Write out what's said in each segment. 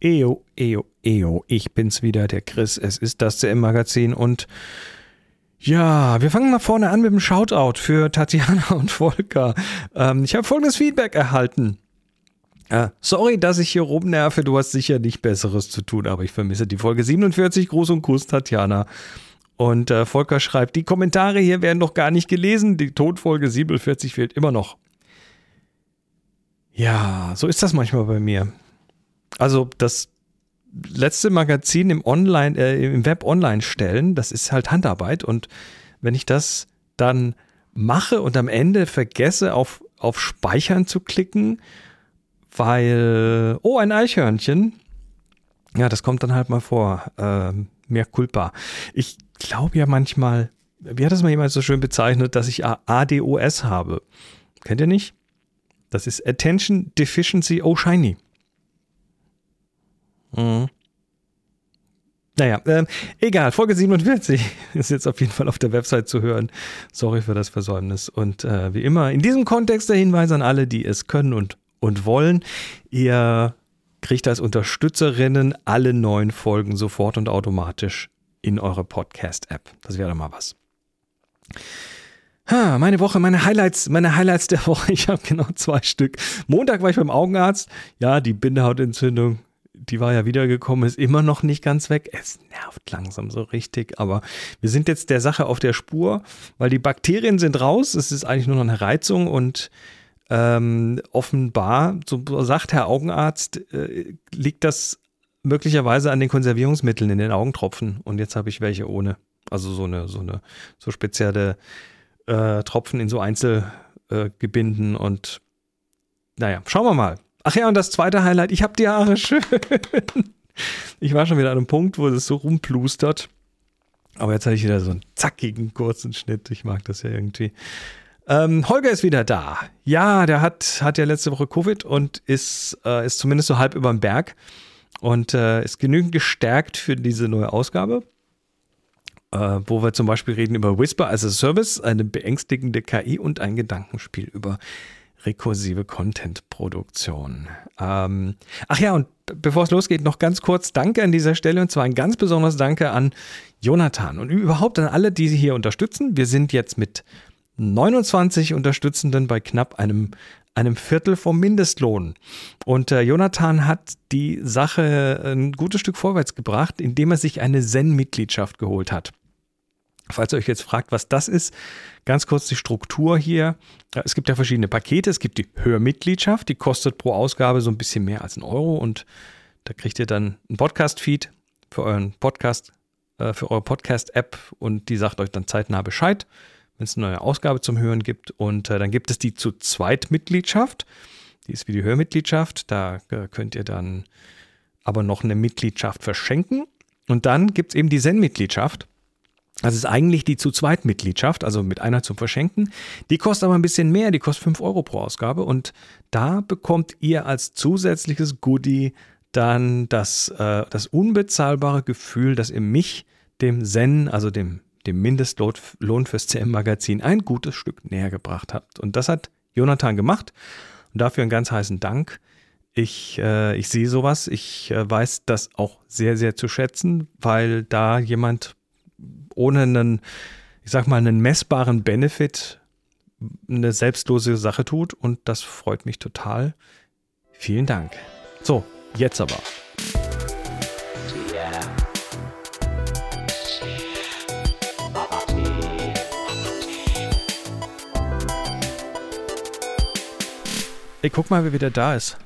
Eo, eo, eo, ich bin's wieder, der Chris. Es ist das CM-Magazin und ja, wir fangen mal vorne an mit dem Shoutout für Tatjana und Volker. Ähm, ich habe folgendes Feedback erhalten. Äh, sorry, dass ich hier rumnerve, du hast sicher nicht Besseres zu tun, aber ich vermisse die Folge 47. Gruß und Kuss, Tatjana. Und äh, Volker schreibt, die Kommentare hier werden noch gar nicht gelesen, die Tonfolge 47 fehlt immer noch. Ja, so ist das manchmal bei mir. Also das letzte Magazin im Online, äh, im Web online stellen, das ist halt Handarbeit und wenn ich das dann mache und am Ende vergesse auf, auf Speichern zu klicken, weil, oh, ein Eichhörnchen, ja, das kommt dann halt mal vor, äh, mehr culpa. Ich glaube ja manchmal, wie hat das mal jemand so schön bezeichnet, dass ich ADOS habe. Kennt ihr nicht? Das ist Attention Deficiency Oh Shiny. Mhm. Naja, äh, egal, Folge 47 ist jetzt auf jeden Fall auf der Website zu hören. Sorry für das Versäumnis. Und äh, wie immer, in diesem Kontext der Hinweis an alle, die es können und, und wollen. Ihr kriegt als Unterstützerinnen alle neuen Folgen sofort und automatisch in eure Podcast-App. Das wäre doch mal was. Ha, meine Woche, meine Highlights, meine Highlights der Woche. Ich habe genau zwei Stück. Montag war ich beim Augenarzt. Ja, die Bindehautentzündung die war ja wiedergekommen, ist immer noch nicht ganz weg. Es nervt langsam so richtig, aber wir sind jetzt der Sache auf der Spur, weil die Bakterien sind raus. Es ist eigentlich nur noch eine Reizung und ähm, offenbar, so sagt Herr Augenarzt, äh, liegt das möglicherweise an den Konservierungsmitteln in den Augentropfen. Und jetzt habe ich welche ohne. Also so eine, so eine, so spezielle äh, Tropfen in so Einzelgebinden äh, und naja, schauen wir mal. Ach ja, und das zweite Highlight, ich habe die Haare schön. Ich war schon wieder an einem Punkt, wo es so rumplustert. Aber jetzt hatte ich wieder so einen zackigen, kurzen Schnitt. Ich mag das ja irgendwie. Ähm, Holger ist wieder da. Ja, der hat, hat ja letzte Woche Covid und ist, äh, ist zumindest so halb über den Berg und äh, ist genügend gestärkt für diese neue Ausgabe. Äh, wo wir zum Beispiel reden über Whisper as a Service, eine beängstigende KI und ein Gedankenspiel über rekursive Content-Produktion. Ähm, ach ja, und bevor es losgeht, noch ganz kurz Danke an dieser Stelle und zwar ein ganz besonderes Danke an Jonathan und überhaupt an alle, die Sie hier unterstützen. Wir sind jetzt mit 29 Unterstützenden bei knapp einem, einem Viertel vom Mindestlohn. Und äh, Jonathan hat die Sache ein gutes Stück vorwärts gebracht, indem er sich eine Zen-Mitgliedschaft geholt hat. Falls ihr euch jetzt fragt, was das ist, ganz kurz die Struktur hier. Es gibt ja verschiedene Pakete. Es gibt die Hörmitgliedschaft, die kostet pro Ausgabe so ein bisschen mehr als ein Euro und da kriegt ihr dann einen Podcast-Feed für euren Podcast, äh, für eure Podcast-App und die sagt euch dann zeitnah Bescheid, wenn es eine neue Ausgabe zum Hören gibt. Und äh, dann gibt es die zu zweit Mitgliedschaft. Die ist wie die Hörmitgliedschaft. Da äh, könnt ihr dann aber noch eine Mitgliedschaft verschenken. Und dann gibt es eben die Zen-Mitgliedschaft. Das ist eigentlich die zu zweit Mitgliedschaft, also mit einer zum Verschenken. Die kostet aber ein bisschen mehr, die kostet 5 Euro pro Ausgabe und da bekommt ihr als zusätzliches Goodie dann das, äh, das unbezahlbare Gefühl, dass ihr mich, dem Zen, also dem, dem Mindestlohn fürs CM-Magazin, ein gutes Stück näher gebracht habt. Und das hat Jonathan gemacht und dafür einen ganz heißen Dank. Ich, äh, ich sehe sowas, ich äh, weiß das auch sehr, sehr zu schätzen, weil da jemand ohne einen, ich sag mal, einen messbaren Benefit eine selbstlose Sache tut und das freut mich total. Vielen Dank. So, jetzt aber. Ey, guck mal, wer wieder da ist.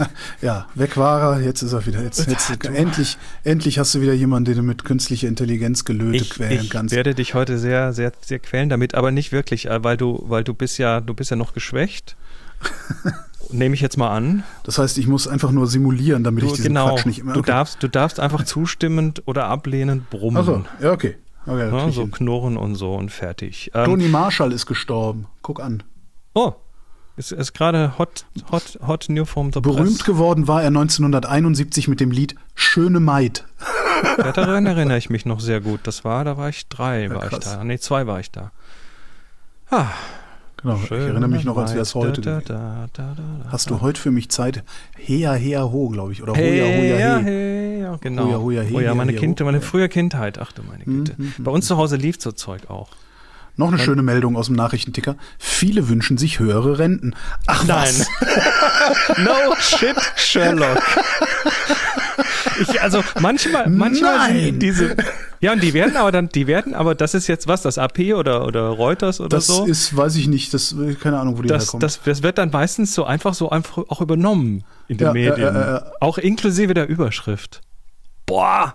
ja, weg war er, jetzt ist er wieder. Jetzt, jetzt endlich, endlich hast du wieder jemanden, den du mit künstlicher Intelligenz gelöte ich, quälen ich kannst. Ich werde dich heute sehr, sehr, sehr quälen damit, aber nicht wirklich, äh, weil du, weil du bist ja, du bist ja noch geschwächt. Nehme ich jetzt mal an. Das heißt, ich muss einfach nur simulieren, damit du, ich diesen genau, Quatsch nicht immer. Okay. Du darfst, du darfst einfach zustimmend oder ablehnend brummen. Achso, ja, okay. okay ja, so knurren und so und fertig. Ähm, Tony Marshall ist gestorben. Guck an. Oh, ist, ist gerade hot, hot, hot new from the Berühmt press. geworden war er 1971 mit dem Lied Schöne Maid. Ja, daran erinnere ich mich noch sehr gut. Das war, da war ich drei, ja, war ich da. Nee, zwei war ich da. Ah. Genau, ich erinnere mich noch, als wäre es heute. Da, da, da, Hast du heute für mich Zeit? Hea, hea, ho, glaube ich. Oder Hoja, hoja, he. Ja, genau. Hoja, hoja, he, oh ja, meine, kind, meine frühe Kindheit. Ach du meine Güte. Mhm, Bei uns zu Hause lief so Zeug auch. Noch eine schöne Meldung aus dem Nachrichtenticker. Viele wünschen sich höhere Renten. Ach nein. no shit, Sherlock. Ich, also manchmal, manchmal Nein. diese. Ja, und die werden aber dann, die werden, aber das ist jetzt was, das AP oder, oder Reuters oder das so. Das ist, weiß ich nicht, das, keine Ahnung, wo die das, herkommt. Das, das wird dann meistens so einfach so einfach auch übernommen in den ja, Medien. Äh, äh, äh. Auch inklusive der Überschrift. Boah.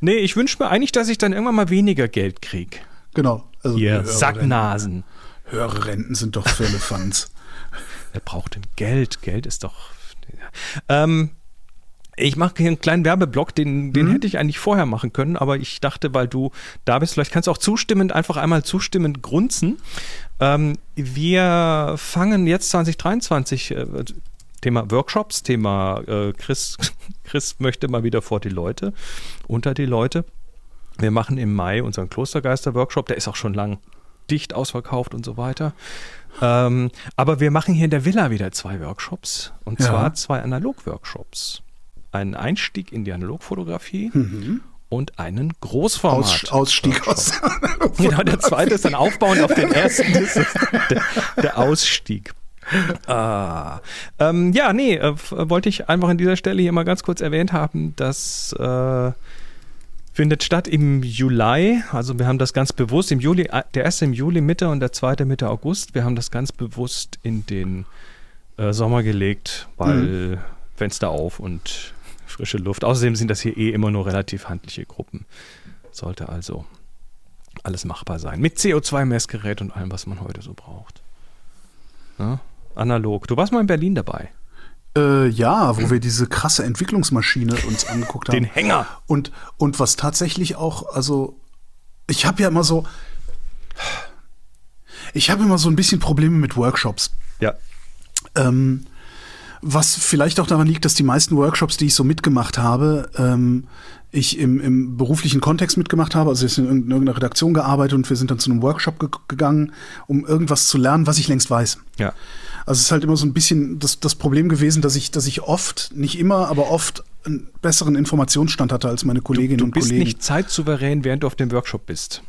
Nee, ich wünsche mir eigentlich, dass ich dann irgendwann mal weniger Geld kriege. Genau. Also Ihr Sacknasen. Höhere Renten sind doch für Elefants. Wer braucht denn Geld? Geld ist doch. Ähm, ich mache hier einen kleinen Werbeblock, den, den mhm. hätte ich eigentlich vorher machen können, aber ich dachte, weil du da bist, vielleicht kannst du auch zustimmend, einfach einmal zustimmend grunzen. Ähm, wir fangen jetzt 2023, äh, Thema Workshops, Thema äh, Chris, Chris möchte mal wieder vor die Leute, unter die Leute. Wir machen im Mai unseren Klostergeister-Workshop, der ist auch schon lang dicht ausverkauft und so weiter. Ähm, aber wir machen hier in der Villa wieder zwei Workshops und ja. zwar zwei Analog-Workshops. Einen Einstieg in die Analogfotografie mhm. und einen Großformat. Aus, Ausstieg aus. genau, der zweite ist dann aufbauend auf den ersten. Der, der Ausstieg. Ah. Ähm, ja, nee, äh, wollte ich einfach an dieser Stelle hier mal ganz kurz erwähnt haben, dass äh, findet statt im Juli. Also wir haben das ganz bewusst im Juli, äh, der erste im Juli Mitte und der zweite Mitte August. Wir haben das ganz bewusst in den äh, Sommer gelegt, weil mhm. Fenster auf und frische Luft. Außerdem sind das hier eh immer nur relativ handliche Gruppen. Sollte also alles machbar sein. Mit CO2-Messgerät und allem, was man heute so braucht. Ja? Analog. Du warst mal in Berlin dabei. Äh, ja, wo wir diese krasse Entwicklungsmaschine uns angeguckt haben. Den Hänger. Und, und was tatsächlich auch, also, ich habe ja immer so, ich habe immer so ein bisschen Probleme mit Workshops. Ja. Ähm, was vielleicht auch daran liegt, dass die meisten Workshops, die ich so mitgemacht habe, ähm, ich im, im beruflichen Kontext mitgemacht habe. Also ich habe in irgendeiner Redaktion gearbeitet und wir sind dann zu einem Workshop ge gegangen, um irgendwas zu lernen, was ich längst weiß. Ja. Also es ist halt immer so ein bisschen das, das Problem gewesen, dass ich, dass ich oft, nicht immer, aber oft einen besseren Informationsstand hatte als meine Kolleginnen und Kollegen. Du bist nicht zeitsouverän, während du auf dem Workshop bist.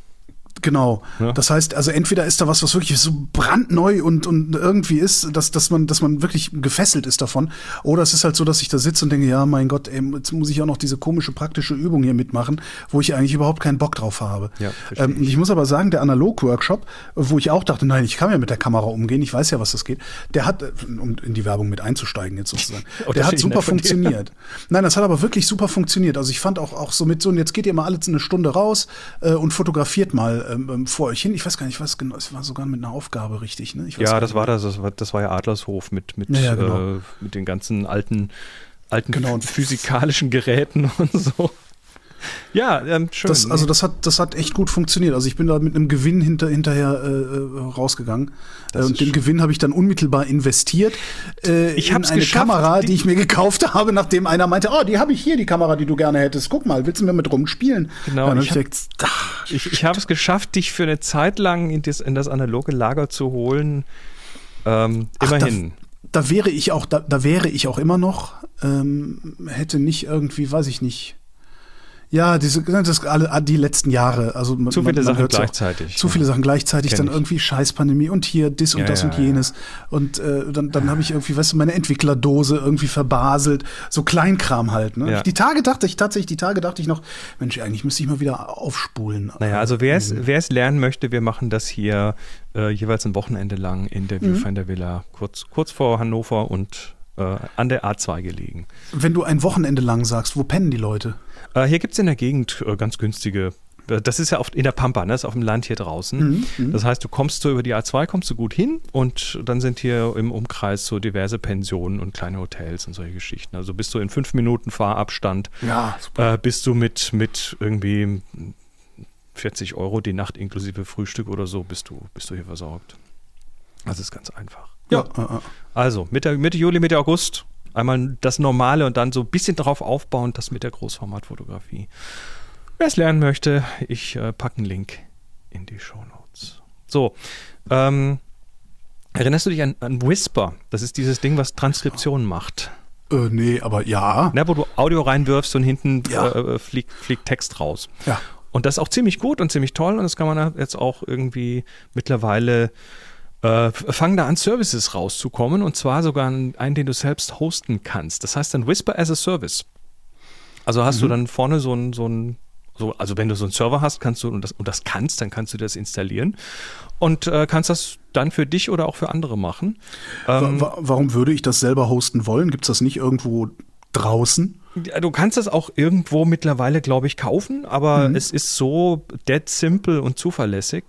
Genau. Ja. Das heißt, also entweder ist da was, was wirklich so brandneu und, und irgendwie ist, dass, dass, man, dass man wirklich gefesselt ist davon. Oder es ist halt so, dass ich da sitze und denke, ja, mein Gott, ey, jetzt muss ich auch noch diese komische praktische Übung hier mitmachen, wo ich eigentlich überhaupt keinen Bock drauf habe. Ja, ähm, ich muss aber sagen, der Analog-Workshop, wo ich auch dachte, nein, ich kann ja mit der Kamera umgehen, ich weiß ja, was das geht, der hat, um in die Werbung mit einzusteigen jetzt sozusagen, oh, der hat super funktioniert. Nein, das hat aber wirklich super funktioniert. Also ich fand auch, auch so mit so, und jetzt geht ihr mal alle eine Stunde raus äh, und fotografiert mal ähm, ähm, vor euch hin. Ich weiß gar nicht, was genau, es war sogar mit einer Aufgabe richtig, ne? ja, das war das, das war, das war ja Adlershof mit, mit, ja, genau. äh, mit den ganzen alten, alten genau. physikalischen Geräten und so. Ja, ähm, schön. Das, also das hat, das hat echt gut funktioniert. Also ich bin da mit einem Gewinn hinter, hinterher äh, äh rausgegangen. Äh, und den schön. Gewinn habe ich dann unmittelbar investiert äh, ich in eine geschafft, Kamera, die, die, ich mir gekauft habe, nachdem einer meinte, oh, die habe ich hier, die Kamera, die du gerne hättest. Guck mal, willst du mir mit rumspielen? Genau. Ja, ich habe ich, ich hab es geschafft, dich für eine Zeit lang in das, in das analoge Lager zu holen. Ähm, immerhin. Ach, da, da, wäre ich auch, da, da wäre ich auch immer noch. Ähm, hätte nicht irgendwie, weiß ich nicht ja, diese, das alle die letzten Jahre. Also zu viele man, Sachen gleichzeitig. Zu viele Sachen gleichzeitig, Kenn dann ich. irgendwie Scheißpandemie und hier dis und ja, das ja, und jenes. Ja. Und äh, dann, dann habe ich irgendwie, weißt du, meine Entwicklerdose irgendwie verbaselt. So Kleinkram halt. Ne? Die Tage dachte ich tatsächlich, die Tage dachte ich noch, Mensch, eigentlich müsste ich mal wieder aufspulen. Naja, also wer es, wer es lernen möchte, wir machen das hier äh, jeweils ein Wochenende lang in der Viewfinder mhm. Villa, kurz, kurz vor Hannover und äh, an der A2 gelegen. Wenn du ein Wochenende lang sagst, wo pennen die Leute? Äh, hier gibt es in der Gegend äh, ganz günstige äh, das ist ja oft in der Pampa, ne? das ist auf dem Land hier draußen. Mhm, mhm, das heißt, du kommst so über die A2, kommst du gut hin und dann sind hier im Umkreis so diverse Pensionen und kleine Hotels und solche Geschichten. Also bist du in fünf Minuten Fahrabstand, ja, äh, bist du mit, mit irgendwie 40 Euro die Nacht inklusive Frühstück oder so, bist du, bist du hier versorgt. Das ist ganz einfach. Ja, ja. also Mitte, Mitte Juli, Mitte August Einmal das Normale und dann so ein bisschen darauf aufbauen, das mit der Großformatfotografie. Wer es lernen möchte, ich äh, packe einen Link in die Show Notes. So, ähm, Erinnerst du dich an, an Whisper? Das ist dieses Ding, was Transkription macht. Äh, nee, aber ja. Na, wo du Audio reinwirfst und hinten Ja. äh, fliegt, fliegt Text raus. Ja. Und das ist auch ziemlich gut und ziemlich toll und das kann man jetzt auch irgendwie mittlerweile äh, fangen da an, Services rauszukommen und zwar sogar einen, den du selbst hosten kannst. Das heißt dann Whisper as a Service. Also hast du dann vorne so ein, so ein so, also wenn du so einen Server hast, kannst du und das, und das kannst, dann kannst du das installieren und äh, kannst das dann für dich oder auch für andere machen. Ähm, Wa- wa- Warum würde ich das selber hosten wollen? Gibt es das nicht irgendwo draußen? Du kannst das auch irgendwo mittlerweile, glaube ich, kaufen, aber es ist so dead simple und zuverlässig.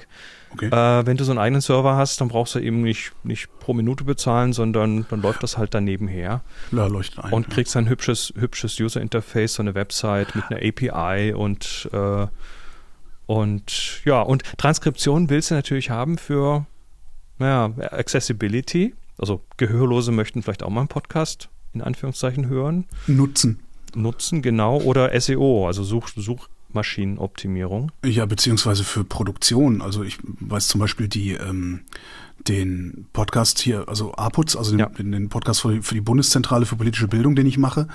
Okay. Äh, wenn du so einen eigenen Server hast, dann brauchst du eben nicht, nicht pro Minute bezahlen, sondern dann läuft das halt daneben her Ja, leuchtet ein. und kriegst ein hübsches, hübsches User-Interface, so eine Website mit einer API und, äh, und ja, und Transkription willst du natürlich haben für naja, Accessibility. Also Gehörlose möchten vielleicht auch mal einen Podcast in Anführungszeichen hören Nutzen. nutzen, genau, oder SEO, also Such, Suchmaschinenoptimierung. Ja, beziehungsweise für Produktion. Also ich weiß zum Beispiel die, ähm, den Podcast hier, also APUZ, also den, Ja. den, Podcast für die, für die Bundeszentrale für politische Bildung, den ich mache,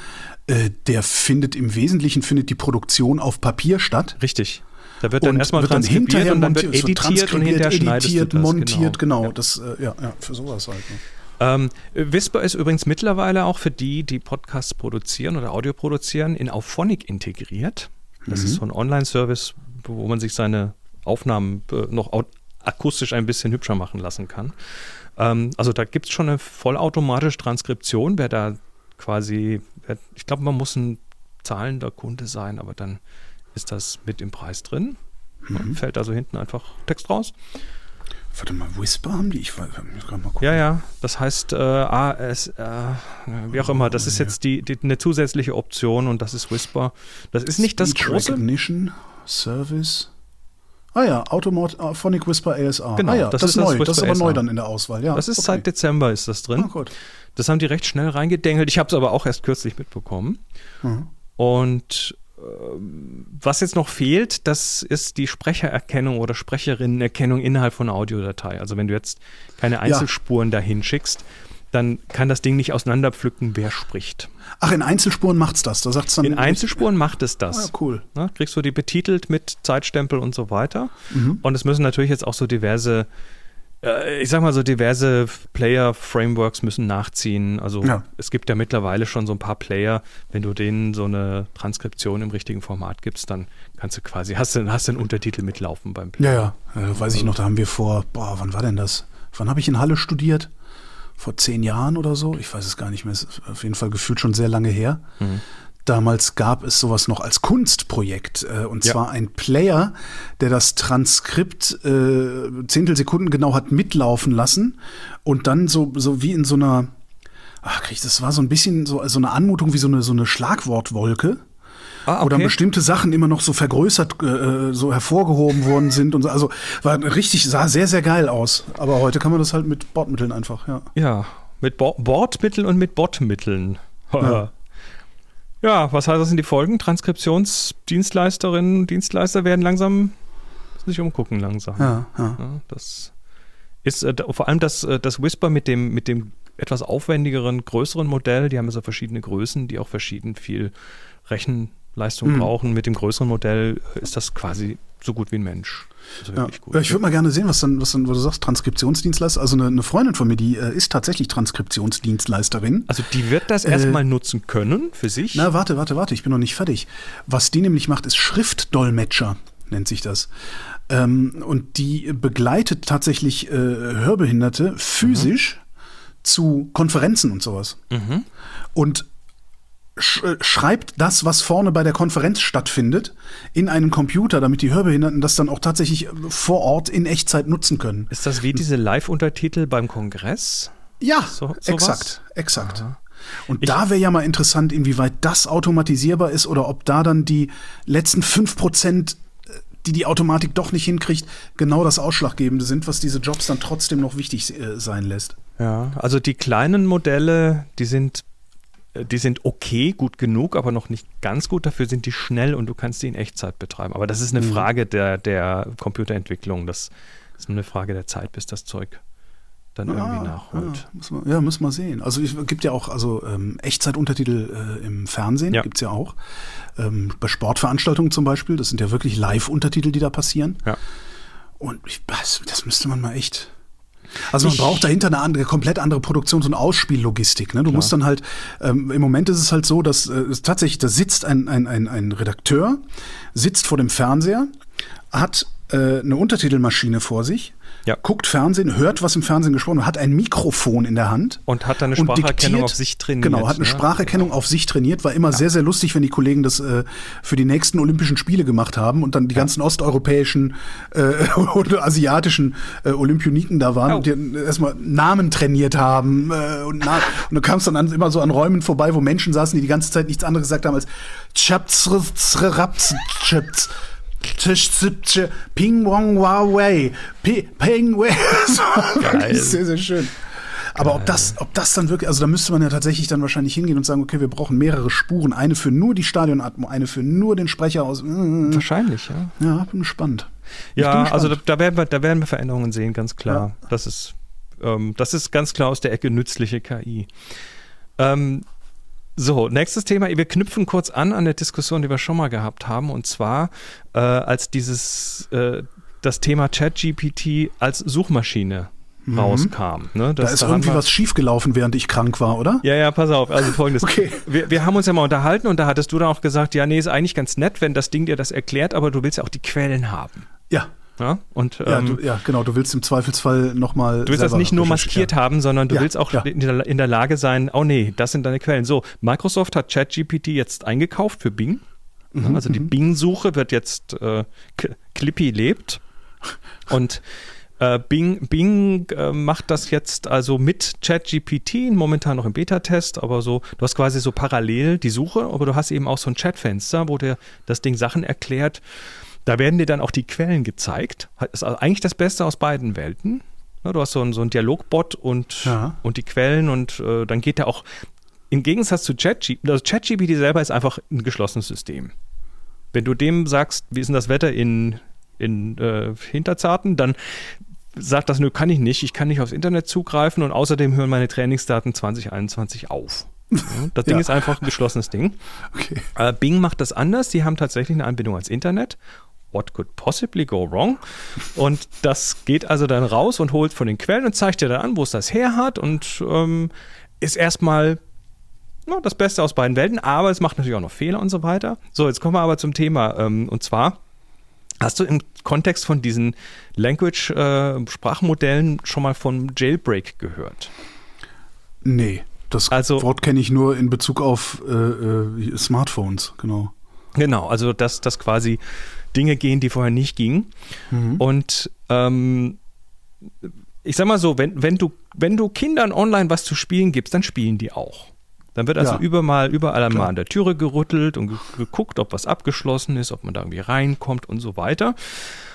äh, der findet im Wesentlichen findet die Produktion auf Papier statt. Richtig. Da wird dann erstmal wird dann hinterher und dann wird editiert und hinterher editiert, das. montiert, genau. Ja. Das, äh, ja, ja, für sowas halt. Ne? Ähm, Whisper ist übrigens mittlerweile auch für die, die Podcasts produzieren oder Audio produzieren, in Auphonic integriert. Das ist so ein Online-Service, wo man sich seine Aufnahmen äh, noch akustisch ein bisschen hübscher machen lassen kann. Ähm, also da gibt es schon eine vollautomatische Transkription, wer da quasi, wer, ich glaube, man muss ein zahlender Kunde sein, aber dann ist das mit im Preis drin. Fällt also hinten einfach Text raus. Warte mal, Whisper haben die? Ich weiß, gerade mal gucken. Ja, ja, das heißt äh, AS, äh, wie auch immer, das ist jetzt die, die, eine zusätzliche Option und das ist Whisper. Das ist nicht das Speech große. Recognition Service. Ah ja, Automod Phonic Whisper ASR. Genau, ah ja, das das, ist ist das neu. Das ist aber neu ASR. dann in der Auswahl. Ja, Das ist okay. seit Dezember ist das drin. Ah, gut. Das haben die recht schnell reingedengelt. Ich habe es aber auch erst kürzlich mitbekommen. Mhm. Und was jetzt noch fehlt, das ist die Sprechererkennung oder Sprecherinnenerkennung innerhalb von einer Audiodatei. Also wenn du jetzt keine Einzelspuren dahin schickst, dann kann das Ding nicht auseinanderpflücken, wer spricht. Ach, in Einzelspuren macht's das. Da sagt's dann. In Einzelspuren macht es Ah, das. cool. Ne, kriegst du die betitelt mit Zeitstempel und so weiter. Mhm. Und es müssen natürlich jetzt auch so diverse, ich sag mal so diverse Player-Frameworks müssen nachziehen. Also Ja. es gibt ja mittlerweile schon so ein paar Player, wenn du denen so eine Transkription im richtigen Format gibst, dann kannst du quasi, hast du, hast einen Untertitel mitlaufen beim Player. Ja, ja. Äh, weiß ich noch, da haben wir vor, boah, wann war denn das? Wann habe ich in Halle studiert? Vor zehn Jahren oder so? Ich weiß es gar nicht mehr. Es ist auf jeden Fall gefühlt schon sehr lange her. Mhm. Damals gab es sowas noch als Kunstprojekt. Äh, und Ja. zwar ein Player, der das Transkript äh, Zehntelsekunden genau hat mitlaufen lassen und dann so, so wie in so einer, ach, krieg ich, das war so ein bisschen so, so eine Anmutung wie so eine, so eine Schlagwortwolke. Ah, Wo dann bestimmte Sachen immer noch so vergrößert, äh, so hervorgehoben worden sind und so. Also war richtig, sah sehr, sehr geil aus. Aber heute kann man das halt mit Bordmitteln einfach, ja. Ja, mit Bo Bordmitteln und mit Botmitteln. Ja. ja, was heißt das in die Folgen? Transkriptionsdienstleisterinnen und Dienstleister werden langsam sich umgucken langsam. Ja, ja. Ja, das ist äh, vor allem das, äh, das Whisper mit dem, mit dem etwas aufwendigeren, größeren Modell. Die haben ja so verschiedene Größen, die auch verschieden viel Rechenleistung Mhm. brauchen. Mit dem größeren Modell äh, ist das quasi so gut wie ein Mensch. Also Ja. ich würde mal gerne sehen, was dann, was dann, wo du sagst, Transkriptionsdienstleister. Also eine, eine Freundin von mir, die äh, ist tatsächlich Transkriptionsdienstleisterin. also die wird das Äh, erstmal nutzen können für sich. Na, warte, warte, warte, ich bin noch nicht fertig. Was die nämlich macht, ist Schriftdolmetscher, nennt sich das. Ähm, und die begleitet tatsächlich äh, Hörbehinderte physisch zu Konferenzen und sowas. Mhm. Und sch äh, schreibt das, was vorne bei der Konferenz stattfindet, in einen Computer, damit die Hörbehinderten das dann auch tatsächlich äh, vor Ort in Echtzeit nutzen können. Ist das wie diese Live-Untertitel beim Kongress? Ja, So- sowas? exakt, exakt. Aha. Und Ich- da wäre ja mal interessant, inwieweit das automatisierbar ist oder ob da dann die letzten 5%, äh, die die Automatik doch nicht hinkriegt, genau das Ausschlaggebende sind, was diese Jobs dann trotzdem noch wichtig sein lässt. Ja, also die kleinen Modelle, die sind, die sind okay, gut genug, aber noch nicht ganz gut. Dafür sind die schnell und du kannst die in Echtzeit betreiben. Aber das ist eine Mhm. Frage der, der Computerentwicklung. Das ist nur eine Frage der Zeit, bis das Zeug dann ah, irgendwie nachholt. Ja, muss man, ja, muss man sehen. Also es gibt ja auch also ähm, Echtzeituntertitel äh, im Fernsehen, ja. gibt es ja auch. Ähm, bei Sportveranstaltungen zum Beispiel, das sind ja wirklich Live-Untertitel, die da passieren. Ja. Und ich, das, das müsste man mal echt also man ich, braucht dahinter eine andere, komplett andere Produktions- und Ausspiellogistik. Ne? Du klar. musst dann halt, ähm, im Moment ist es halt so, dass äh, tatsächlich, da sitzt ein, ein, ein, ein Redakteur, sitzt vor dem Fernseher, hat äh, eine Untertitelmaschine vor sich, ja. guckt Fernsehen, hört, was im Fernsehen gesprochen wird, hat ein Mikrofon in der Hand. Und hat dann eine Spracherkennung auf sich trainiert. Genau, hat eine ne? Spracherkennung auf sich trainiert. War immer ja. sehr, sehr lustig, wenn die Kollegen das äh, für die nächsten Olympischen Spiele gemacht haben und dann die ganzen osteuropäischen äh, oder asiatischen äh, Olympioniken da waren oh. und die erstmal Namen trainiert haben. Äh, und, na und du kamst dann an, immer so an Räumen vorbei, wo Menschen saßen, die die ganze Zeit nichts anderes gesagt haben als Chaps, Chaps, Ping Wong Huawei. Ping Wei. Das war wirklich sehr, sehr schön. Aber ob das, ob das dann wirklich, also da müsste man ja tatsächlich dann wahrscheinlich hingehen und sagen, okay, wir brauchen mehrere Spuren, eine für nur die Stadionatmo, eine für nur den Sprecher aus. Mm. Wahrscheinlich, ja. Ja, bin gespannt. Ja, bin also da, da, werden wir, da werden wir Veränderungen sehen, ganz klar. Ja. Das ist, ähm, das ist ganz klar aus der Ecke nützliche KI. Ähm, so, nächstes Thema. Wir knüpfen kurz an an der Diskussion, die wir schon mal gehabt haben, und zwar äh, als dieses äh, das Thema ChatGPT als Suchmaschine mhm. rauskam. Ne? da ist irgendwie was schiefgelaufen, während ich krank war, oder? Ja, ja, pass auf. Also folgendes. okay. wir, wir haben uns ja mal unterhalten und da hattest du dann auch gesagt, ja, nee, ist eigentlich ganz nett, wenn das Ding dir das erklärt, aber du willst ja auch die Quellen haben. Ja. Ja, und, ja, ähm, du, ja, genau. Du willst im Zweifelsfall nochmal. Du willst das nicht nur maskiert haben, sondern du ja, willst auch ja. in, der, in, der, Lage sein, oh nee, das sind deine Quellen. So, Microsoft hat ChatGPT jetzt eingekauft für Bing. Mhm, also die mhm. Bing-Suche wird jetzt äh, Clippy lebt. Und äh, Bing, Bing äh, macht das jetzt also mit ChatGPT, momentan noch im Beta-Test, aber so, du hast quasi so parallel die Suche, aber du hast eben auch so ein Chatfenster, wo dir das Ding Sachen erklärt. Da werden dir dann auch die Quellen gezeigt. Das ist also eigentlich das Beste aus beiden Welten. Du hast so einen, so einen Dialogbot und, ja. und die Quellen und äh, dann geht der auch im Gegensatz zu ChatGPT, also ChatGPT selber ist einfach ein geschlossenes System. Wenn du dem sagst, wie ist denn das Wetter in, in äh, Hinterzarten, dann sagt das, nö, kann ich nicht, ich kann nicht aufs Internet zugreifen und außerdem hören meine Trainingsdaten 2021 auf. Das Ding ja. ist einfach ein geschlossenes Ding. Okay. Äh, Bing macht das anders. Die haben tatsächlich eine Anbindung ans Internet what could possibly go wrong? Und das geht also dann raus und holt von den Quellen und zeigt dir dann an, wo es das her hat und ähm, ist erstmal ja, das Beste aus beiden Welten, aber es macht natürlich auch noch Fehler und so weiter. So, jetzt kommen wir aber zum Thema ähm, und zwar Hast du im Kontext von diesen Language-Sprachmodellen äh, schon mal von Jailbreak gehört? Nee, das also, Wort kenne ich nur in Bezug auf äh, äh, Smartphones, genau. Genau, also dass das quasi Dinge gehen, die vorher nicht gingen. Mhm. Und ähm, ich sag mal so, wenn, wenn, du, wenn du Kindern online was zu spielen gibst, dann spielen die auch. Dann wird also ja. überall, überall mal an der Türe gerüttelt und geguckt, ob was abgeschlossen ist, ob man da irgendwie reinkommt und so weiter.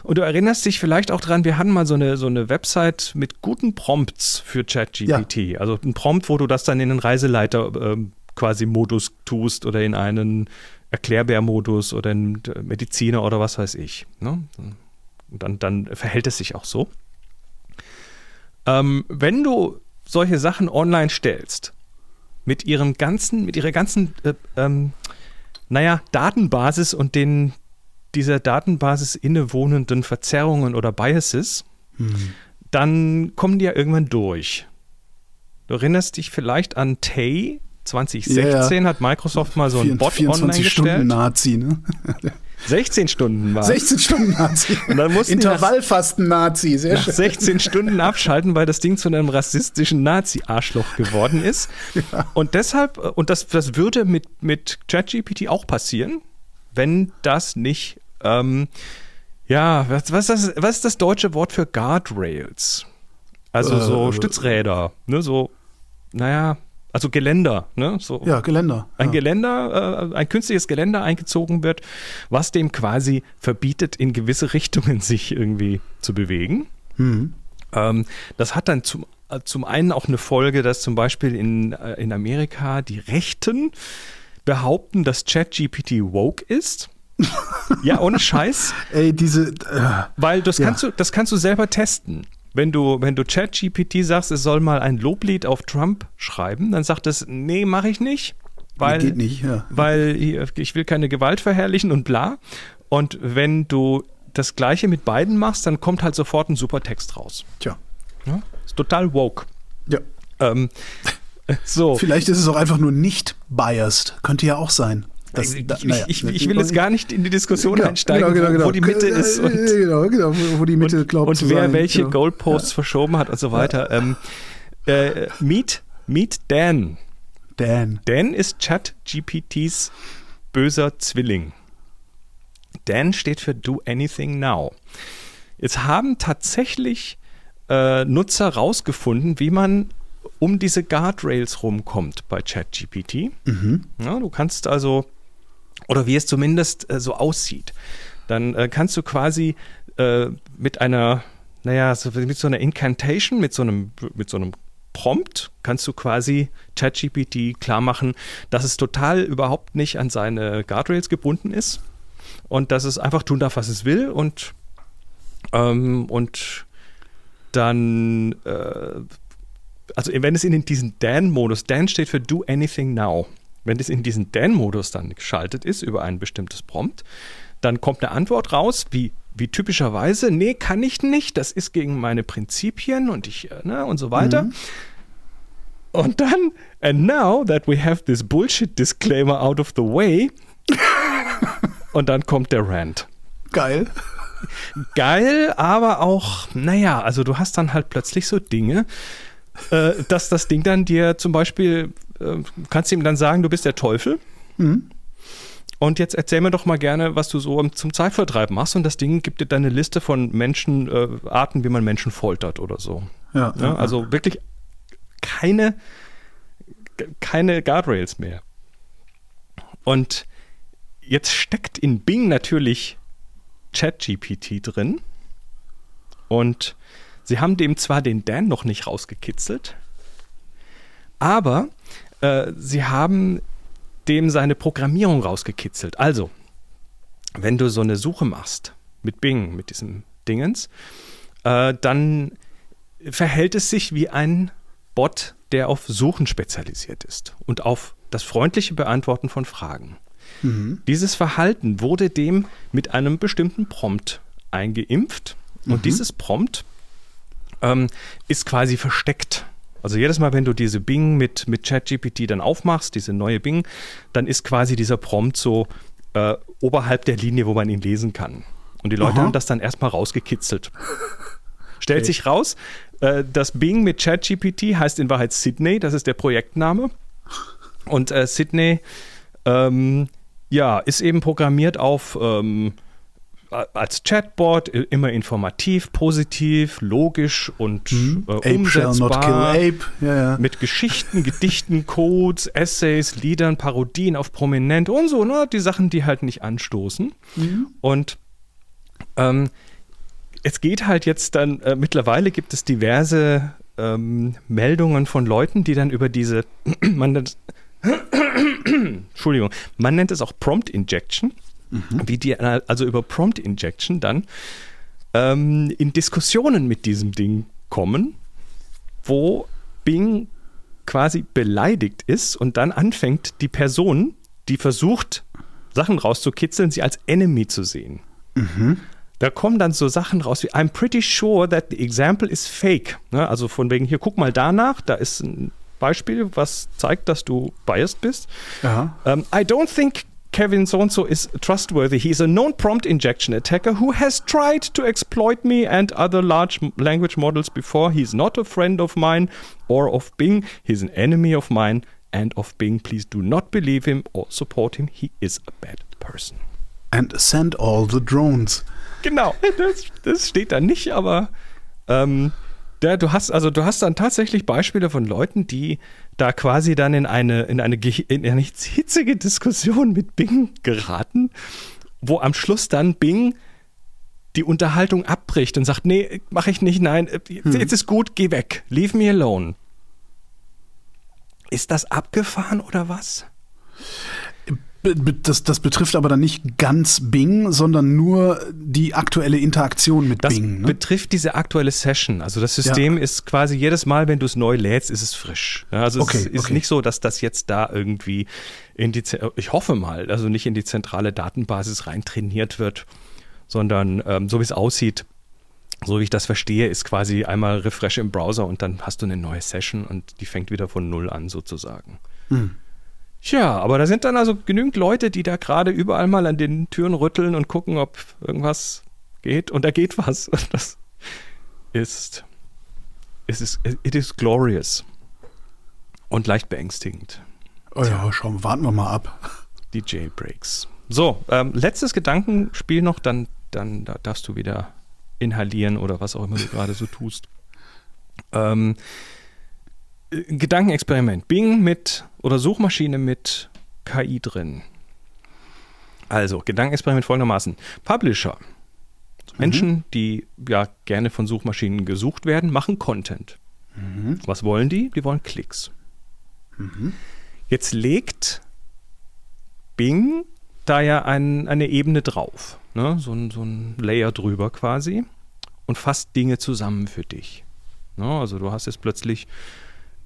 Und du erinnerst dich vielleicht auch dran, wir hatten mal so eine, so eine Website mit guten Prompts für ChatGPT. Ja. Also ein Prompt, wo du das dann in den Reiseleiter äh, quasi Modus tust oder in einen Erklärbär-Modus oder ein Mediziner oder was weiß ich. Ne? Und dann, dann verhält es sich auch so. Ähm, wenn du solche Sachen online stellst, mit ihrem ganzen, mit ihrer ganzen, äh, ähm, naja, Datenbasis und den dieser Datenbasis innewohnenden Verzerrungen oder Biases, hm. dann kommen die ja irgendwann durch. Du erinnerst dich vielleicht an Tay, 2016 ja, hat Microsoft mal so einen Bot 24 online gestellt. Stunden Nazi, ne? 16 Stunden war 16 Stunden Nazi. Und dann mussten Intervallfasten Nazi, sehr schön. 16 Stunden abschalten, weil das Ding zu einem rassistischen Nazi-Arschloch geworden ist. Ja. Und deshalb, und das, das würde mit, mit ChatGPT auch passieren, wenn das nicht, ähm, ja, was, was, ist das, was ist das deutsche Wort für Guardrails? Also so äh, Stützräder, ne, so, naja, also Geländer, ne? So ja, Geländer. Ein ja. Geländer, äh, ein künstliches Geländer eingezogen wird, was dem quasi verbietet, in gewisse Richtungen sich irgendwie zu bewegen. Mhm. Ähm, das hat dann zum, äh, zum einen auch eine Folge, dass zum Beispiel in, äh, in Amerika die Rechten behaupten, dass ChatGPT woke ist. Ja, ohne Scheiß. Ey, diese. Äh, Weil das, ja. kannst du, das kannst du selber testen. wenn du, wenn du ChatGPT sagst, es soll mal ein Loblied auf Trump schreiben, dann sagt es, nee, mache ich nicht. Weil, Geht nicht, ja. weil ich will keine Gewalt verherrlichen und bla. Und wenn du das Gleiche mit beiden machst, dann kommt halt sofort ein super Text raus. Tja. Ja? Ist total woke. Ja. Ähm, so. Vielleicht ist es auch einfach nur nicht biased. Könnte ja auch sein. Das, ich, da, naja, ich, ich, will jetzt gar nicht in die Diskussion genau, einsteigen, genau, genau, wo, wo, die Mitte ist und, genau, genau, wo die Mitte und, glaubt und wer sein, welche genau. Goalposts ja. verschoben hat und so weiter. Ja. Ähm, äh, meet, meet Dan. Dan. Dan ist ChatGPTs böser Zwilling. Dan steht für Do Anything Now. Jetzt haben tatsächlich äh, Nutzer rausgefunden, wie man um diese Guardrails rumkommt bei ChatGPT. Mhm. Ja, du kannst also, oder wie es zumindest äh, so aussieht, dann äh, kannst du quasi äh, mit einer, naja, so, mit so einer Incantation, mit so einem, mit so einem Prompt kannst du quasi ChatGPT klar machen, dass es total überhaupt nicht an seine Guardrails gebunden ist und dass es einfach tun darf, was es will und, ähm, und dann, äh, also wenn es in diesen Dan-Modus, Dan steht für Do Anything Now, wenn es in diesen Dan-Modus dann geschaltet ist über ein bestimmtes Prompt, dann kommt eine Antwort raus, wie, wie typischerweise, nee, kann ich nicht, das ist gegen meine Prinzipien und ich, äh, ne, und so weiter. Mhm. Und dann, and now that we have this bullshit disclaimer out of the way, und dann kommt der Rant. Geil geil, aber auch, naja, also du hast dann halt plötzlich so Dinge, äh, dass das Ding dann dir zum Beispiel, äh, kannst ihm dann sagen, du bist der Teufel. Mhm. Und jetzt erzähl mir doch mal gerne, was du so zum Zeitvertreib machst. Und das Ding gibt dir deine Liste von Menschen, äh, Arten, wie man Menschen foltert oder so. Ja, ja, ja, also wirklich keine, keine Guardrails mehr. Und jetzt steckt in Bing natürlich ChatGPT drin. Und sie haben dem zwar den Dan noch nicht rausgekitzelt, aber äh, sie haben dem seine Programmierung rausgekitzelt. Also, wenn du so eine Suche machst mit Bing, mit diesem Dingens, äh, dann verhält es sich wie ein Bot, der auf Suchen spezialisiert ist und auf das freundliche Beantworten von Fragen. Mhm. Dieses Verhalten wurde dem mit einem bestimmten Prompt eingeimpft. Und mhm. dieses Prompt ähm, ist quasi versteckt. Also jedes Mal, wenn du diese Bing mit, mit ChatGPT dann aufmachst, diese neue Bing, dann ist quasi dieser Prompt so äh, oberhalb der Linie, wo man ihn lesen kann. Und die Leute Aha. haben das dann erstmal rausgekitzelt. Stellt okay. sich raus, äh, das Bing mit ChatGPT heißt in Wahrheit Sydney, das ist der Projektname. Und äh, Sydney ähm, ja, ist eben programmiert auf ähm, als Chatbot, immer informativ, positiv, logisch und mhm. äh, umsetzbar. Ja, ja. Mit Geschichten, Gedichten, Codes, Essays, Liedern, Parodien auf Prominent und so, ne? Die Sachen, die halt nicht anstoßen. Mhm. Und ähm, es geht halt jetzt dann, äh, mittlerweile gibt es diverse ähm, Meldungen von Leuten, die dann über diese, man nennt, Entschuldigung, man nennt es auch Prompt Injection, mhm. wie die also über Prompt Injection dann ähm, in Diskussionen mit diesem Ding kommen, wo Bing quasi beleidigt ist und dann anfängt, die Person, die versucht, Sachen rauszukitzeln, sie als Enemy zu sehen. Mhm. Da kommen dann so Sachen raus wie I'm pretty sure that the example is fake. Ne? Also von wegen hier, guck mal danach, da ist ein Beispiel, was zeigt, dass du biased bist. Um, I don't think Kevin so-and-so is trustworthy. He's a known prompt injection attacker who has tried to exploit me and other large language models before. He's not a friend of mine or of Bing. He's an enemy of mine and of Bing. Please do not believe him or support him. He is a bad person. And send all the drones. Genau, das, das steht da nicht, aber ähm, ja, du hast also du hast dann tatsächlich Beispiele von Leuten, die da quasi dann in eine in eine, in eine hitzige Diskussion mit Bing geraten, wo am Schluss dann Bing die Unterhaltung abbricht und sagt, nee, mache ich nicht, nein, äh, hm. jetzt ist gut, geh weg, leave me alone. Ist das abgefahren oder was? Das, das betrifft aber dann nicht ganz Bing, sondern nur die aktuelle Interaktion mit das Bing. Das betrifft diese aktuelle Session. Also das System ja. ist quasi jedes Mal, wenn du es neu lädst, ist es frisch. Also okay, es ist okay. nicht so, dass das jetzt da irgendwie in die, ich hoffe mal, also nicht in die zentrale Datenbasis rein trainiert wird, sondern ähm, so wie es aussieht, so wie ich das verstehe, ist quasi einmal Refresh im Browser und dann hast du eine neue Session und die fängt wieder von Null an sozusagen. Hm. Tja, aber da sind dann also genügend Leute, die da gerade überall mal an den Türen rütteln und gucken, ob irgendwas geht. Und da geht was. Das ist, es ist, it is glorious. Und leicht beängstigend. Oh ja, schauen, warten wir mal ab. Die Jailbreaks. So, ähm, letztes Gedankenspiel noch, dann, dann da darfst du wieder inhalieren oder was auch immer du gerade so tust. Ähm, Gedankenexperiment. Bing mit oder Suchmaschine mit KI drin. Also, Gedankenexperiment folgendermaßen. Publisher. Menschen, mhm. die ja gerne von Suchmaschinen gesucht werden, machen Content. Mhm. Was wollen die? Die wollen Klicks. Mhm. Jetzt legt Bing da ja ein, eine Ebene drauf. Ne? So, ein, so ein Layer drüber quasi. Und fasst Dinge zusammen für dich. Ne? Also du hast jetzt plötzlich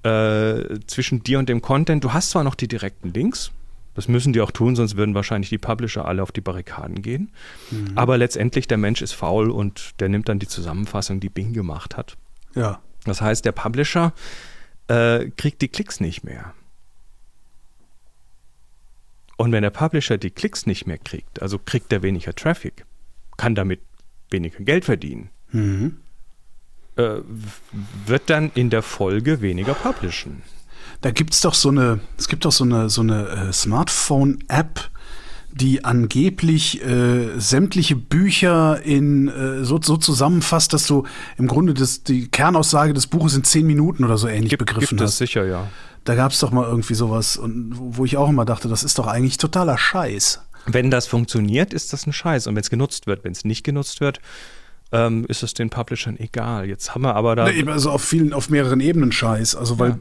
äh, zwischen dir und dem Content. Du hast zwar noch die direkten Links, das müssen die auch tun, sonst würden wahrscheinlich die Publisher alle auf die Barrikaden gehen. Mhm. Aber letztendlich, der Mensch ist faul und der nimmt dann die Zusammenfassung, die Bing gemacht hat. Ja. Das heißt, der Publisher äh, kriegt die Klicks nicht mehr. Und wenn der Publisher die Klicks nicht mehr kriegt, also kriegt er weniger Traffic, kann damit weniger Geld verdienen. Mhm äh, wird dann in der Folge weniger publishen. Da gibt es doch so eine, es gibt doch so eine, so eine äh, Smartphone-App, die angeblich äh, sämtliche Bücher in äh, so, so zusammenfasst, dass du im Grunde das, die Kernaussage des Buches in zehn Minuten oder so ähnlich gibt, begriffen gibt hast. Gibt sicher, ja. Da gab es doch mal irgendwie sowas, und wo ich auch immer dachte, das ist doch eigentlich totaler Scheiß. Wenn das funktioniert, ist das ein Scheiß. Und wenn es genutzt wird, wenn es nicht genutzt wird, ähm, ist es den Publishern egal. Jetzt haben wir aber da. Nee, also auf vielen, auf mehreren Ebenen Scheiß. Also weil ja.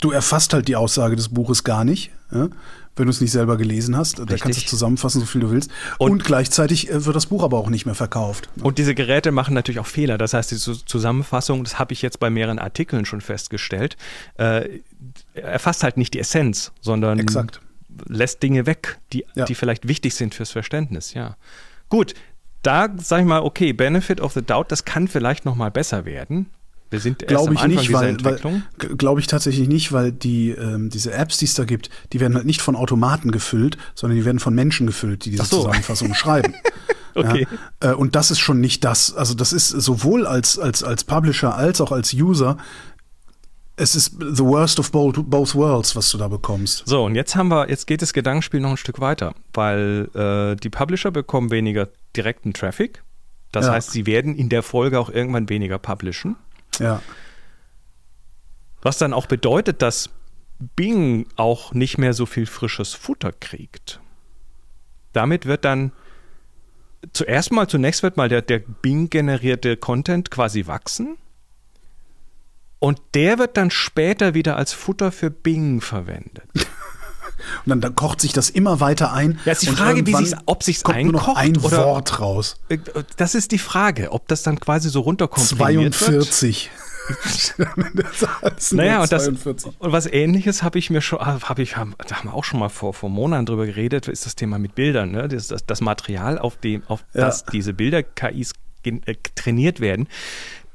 du erfasst halt die Aussage des Buches gar nicht, ja? wenn du es nicht selber gelesen hast. Richtig. Da kannst du es zusammenfassen, so viel du willst. Und, und gleichzeitig äh, wird das Buch aber auch nicht mehr verkauft. Ne? Und diese Geräte machen natürlich auch Fehler. Das heißt, diese Zusammenfassung, das habe ich jetzt bei mehreren Artikeln schon festgestellt, äh, erfasst halt nicht die Essenz, sondern Exakt. lässt Dinge weg, die, ja. die vielleicht wichtig sind fürs Verständnis. Ja. Gut, da sage ich mal, okay, Benefit of the Doubt, das kann vielleicht noch mal besser werden. Wir sind erst glaube ich am nicht, weil, Entwicklung. Glaube ich tatsächlich nicht, weil die ähm, diese Apps, die es da gibt, die werden halt nicht von Automaten gefüllt, sondern die werden von Menschen gefüllt, die diese so. Zusammenfassung schreiben. okay. Ja, äh, und das ist schon nicht das. Also das ist sowohl als als als Publisher als auch als User es ist the worst of both, worlds, was du da bekommst. So, und jetzt haben wir, jetzt geht das Gedankenspiel noch ein Stück weiter, weil äh, die Publisher bekommen weniger direkten Traffic. Das ja. heißt, sie werden in der Folge auch irgendwann weniger publishen. Ja. Was dann auch bedeutet, dass Bing auch nicht mehr so viel frisches Futter kriegt. Damit wird dann zuerst mal, zunächst wird mal der, der Bing-generierte Content quasi wachsen und der wird dann später wieder als Futter für Bing verwendet. Und dann, dann, kocht sich das immer weiter ein. Ja, ist die Frage, wie sich's, ob sich einkocht nur noch ein oder Wort raus. Äh, das ist die Frage, ob das dann quasi so runterkommt. 42. naja, und, das, und was ähnliches habe ich mir schon, habe ich, da haben wir auch schon mal vor, vor Monaten drüber geredet, ist das Thema mit Bildern. Ne? Das, das, das Material, auf dem, auf ja. das diese Bilder-KIs äh, trainiert werden, wird,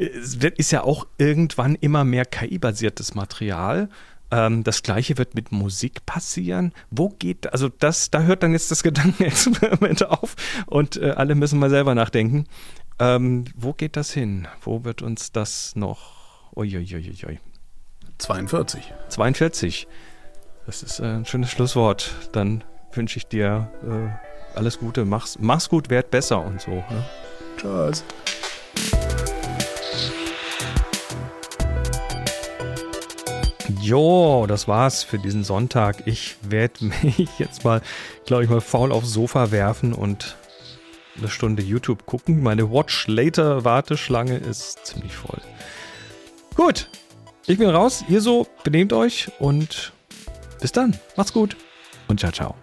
ist ja auch irgendwann immer mehr KI-basiertes Material. Ähm, das gleiche wird mit Musik passieren. Wo geht, also das, da hört dann jetzt das Gedankenexperiment auf und äh, alle müssen mal selber nachdenken. Ähm, wo geht das hin? Wo wird uns das noch? Uiuiuiui. 42. 42. Das ist äh, ein schönes Schlusswort. Dann wünsche ich dir äh, alles Gute. Mach's, mach's gut, werd besser und so. Ne? Tschüss. Jo, das war's für diesen Sonntag. Ich werde mich jetzt mal, glaube ich, mal faul aufs Sofa werfen und eine Stunde YouTube gucken. Meine Watch Later Warteschlange ist ziemlich voll. Gut, ich bin raus. Ihr so, benehmt euch und bis dann. Macht's gut und ciao, ciao.